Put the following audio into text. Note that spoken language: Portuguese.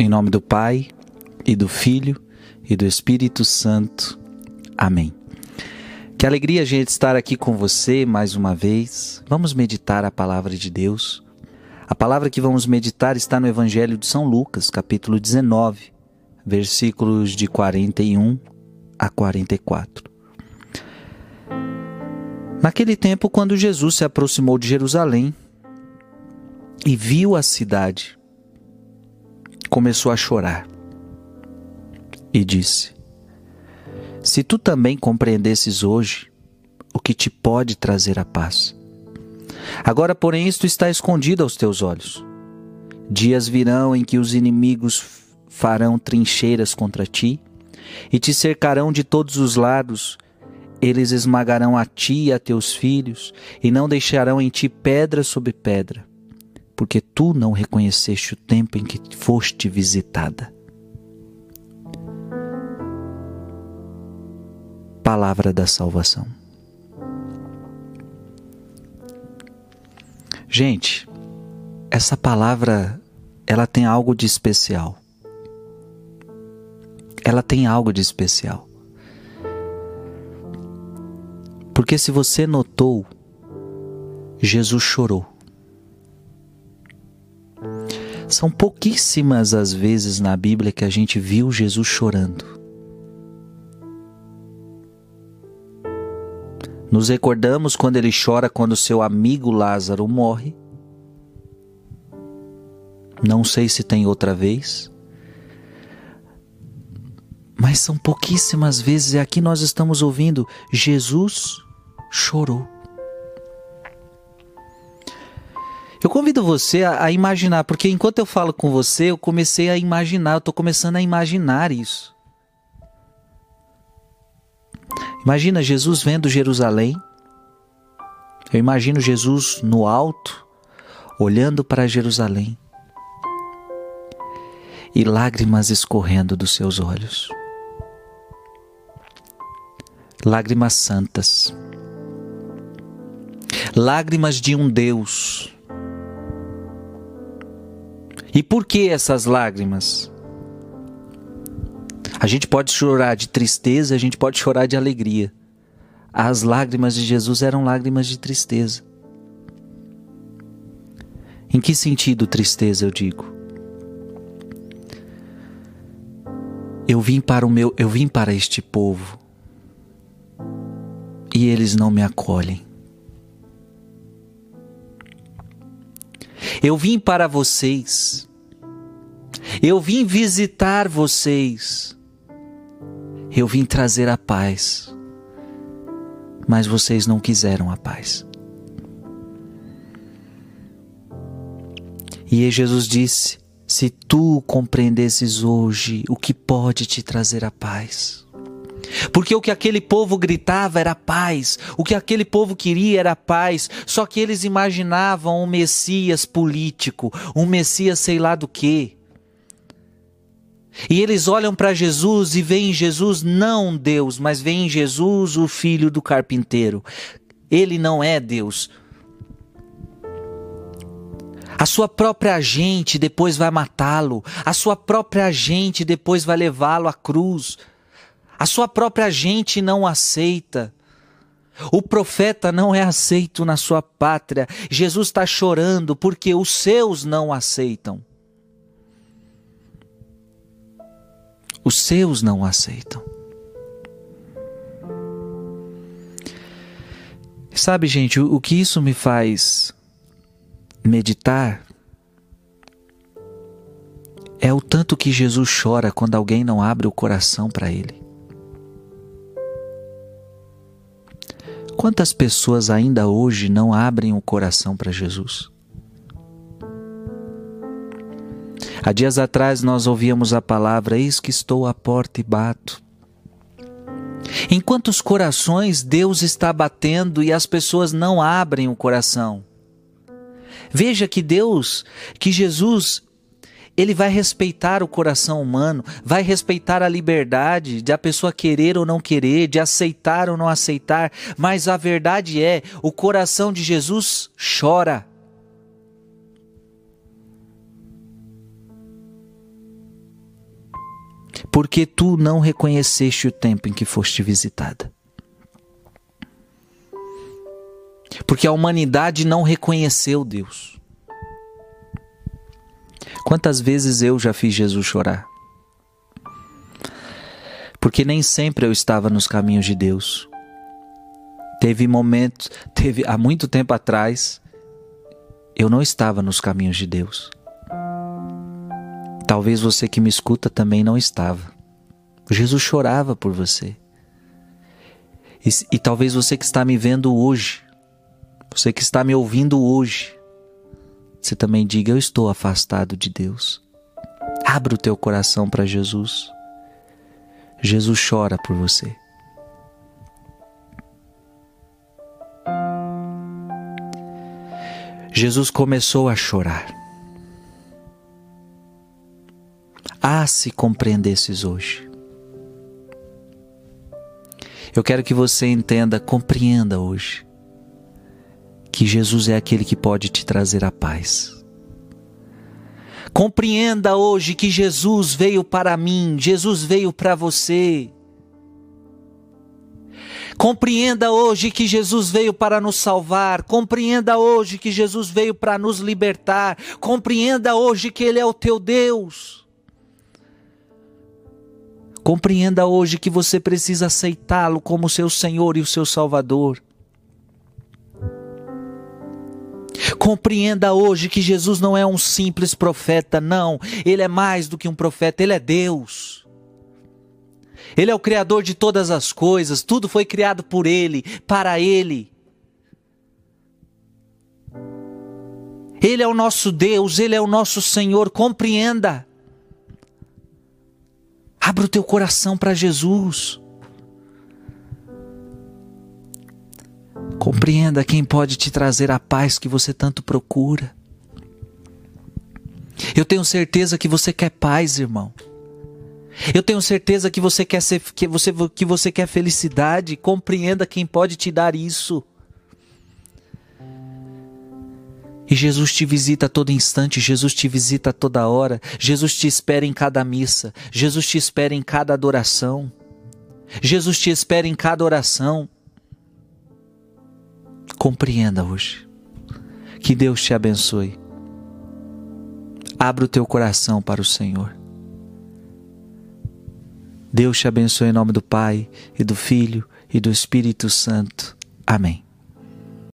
Em nome do Pai, e do Filho, e do Espírito Santo. Amém. Que alegria, gente, estar aqui com você mais uma vez. Vamos meditar a palavra de Deus. A palavra que vamos meditar está no Evangelho de São Lucas, capítulo 19, versículos de 41 a 44. Naquele tempo, quando Jesus se aproximou de Jerusalém e viu a cidade, começou a chorar e disse: Se tu também compreendesses hoje o que te pode trazer a paz. Agora, porém, isto está escondido aos teus olhos. Dias virão em que os inimigos farão trincheiras contra ti e te cercarão de todos os lados. Eles esmagarão a ti e a teus filhos e não deixarão em ti pedra sobre pedra porque tu não reconheceste o tempo em que foste visitada. Palavra da salvação. Gente, essa palavra ela tem algo de especial. Ela tem algo de especial. Porque se você notou, Jesus chorou. São pouquíssimas as vezes na Bíblia que a gente viu Jesus chorando. Nos recordamos quando ele chora quando seu amigo Lázaro morre. Não sei se tem outra vez. Mas são pouquíssimas vezes, e aqui nós estamos ouvindo: Jesus chorou. Convido você a, a, imaginar, porque enquanto eu falo com você, eu comecei a imaginar, eu estou começando a imaginar isso. Imagina Jesus vendo Jerusalém. Eu imagino Jesus no alto, olhando para Jerusalém. E lágrimas escorrendo dos seus olhos. Lágrimas santas. Lágrimas de um Deus e por que essas lágrimas? A gente pode chorar de tristeza, a gente pode chorar de alegria. As lágrimas de Jesus eram lágrimas de tristeza. Em que sentido tristeza eu digo? Eu vim para o meu, eu vim para este povo e eles não me acolhem. Eu vim para vocês. Eu vim visitar vocês. Eu vim trazer a paz. Mas vocês não quiseram a paz. E Jesus disse: Se tu compreendesses hoje o que pode te trazer a paz, porque o que aquele povo gritava era paz, o que aquele povo queria era paz, só que eles imaginavam um Messias político, um Messias sei lá do que. E eles olham para Jesus e veem em Jesus não Deus, mas veem em Jesus o filho do carpinteiro. Ele não é Deus. A sua própria gente depois vai matá-lo, a sua própria gente depois vai levá-lo à cruz. A sua própria gente não aceita. O profeta não é aceito na sua pátria. Jesus está chorando porque os seus não aceitam. Os seus não aceitam. Sabe, gente, o, que isso me faz meditar é o tanto que Jesus chora quando alguém não abre o coração para Ele. Quantas pessoas ainda hoje não abrem o coração para Jesus? Há dias atrás nós ouvíamos a palavra: Eis que estou à porta e bato. Em quantos corações Deus está batendo e as pessoas não abrem o coração? Veja que Deus, que Jesus, ele vai respeitar o coração humano, vai respeitar a liberdade de a pessoa querer ou não querer, de aceitar ou não aceitar, mas a verdade é, o coração de Jesus chora. porque tu não reconheceste o tempo em que foste visitada. Porque a humanidade não reconheceu Deus. Quantas vezes eu já fiz Jesus chorar? Porque nem sempre eu estava nos caminhos de Deus. Teve momentos, teve há muito tempo atrás, eu não estava nos caminhos de Deus. Talvez você que me escuta também não estava. Jesus chorava por você. E, e, talvez você que está me vendo hoje, você que está me ouvindo hoje, você também diga: Eu estou afastado de Deus. Abra o teu coração para Jesus. Jesus chora por você. Jesus começou a chorar. Ah, se compreendesses hoje. Eu quero que você entenda, compreenda hoje, que Jesus é aquele que pode te trazer a paz. Compreenda hoje que Jesus veio para mim, Jesus veio para você. Compreenda hoje que Jesus veio para nos salvar. Compreenda hoje que Jesus veio para nos libertar. Compreenda hoje que Ele é o teu Deus. Compreenda hoje que você precisa aceitá-lo como seu Senhor e o seu Salvador. Compreenda hoje que Jesus não é um simples profeta, não. Ele é mais do que um profeta, ele é Deus. Ele é o Criador de todas as coisas, tudo foi criado por Ele, para Ele. Ele é o nosso Deus, Ele é o nosso Senhor, compreenda. Abra o teu coração para Jesus. Compreenda quem pode te trazer a paz que você tanto procura. Eu tenho certeza que você quer paz, irmão. Eu tenho certeza que você quer ser, que você, que você quer felicidade. Compreenda quem pode te dar isso. E Jesus te visita a todo instante, Jesus te visita a toda hora, Jesus te espera em cada missa, Jesus te espera em cada adoração, Jesus te espera em cada oração. Compreenda hoje. Que Deus te abençoe. Abra o teu coração para o Senhor. Deus te abençoe em nome do Pai, e do Filho, e do Espírito Santo. Amém.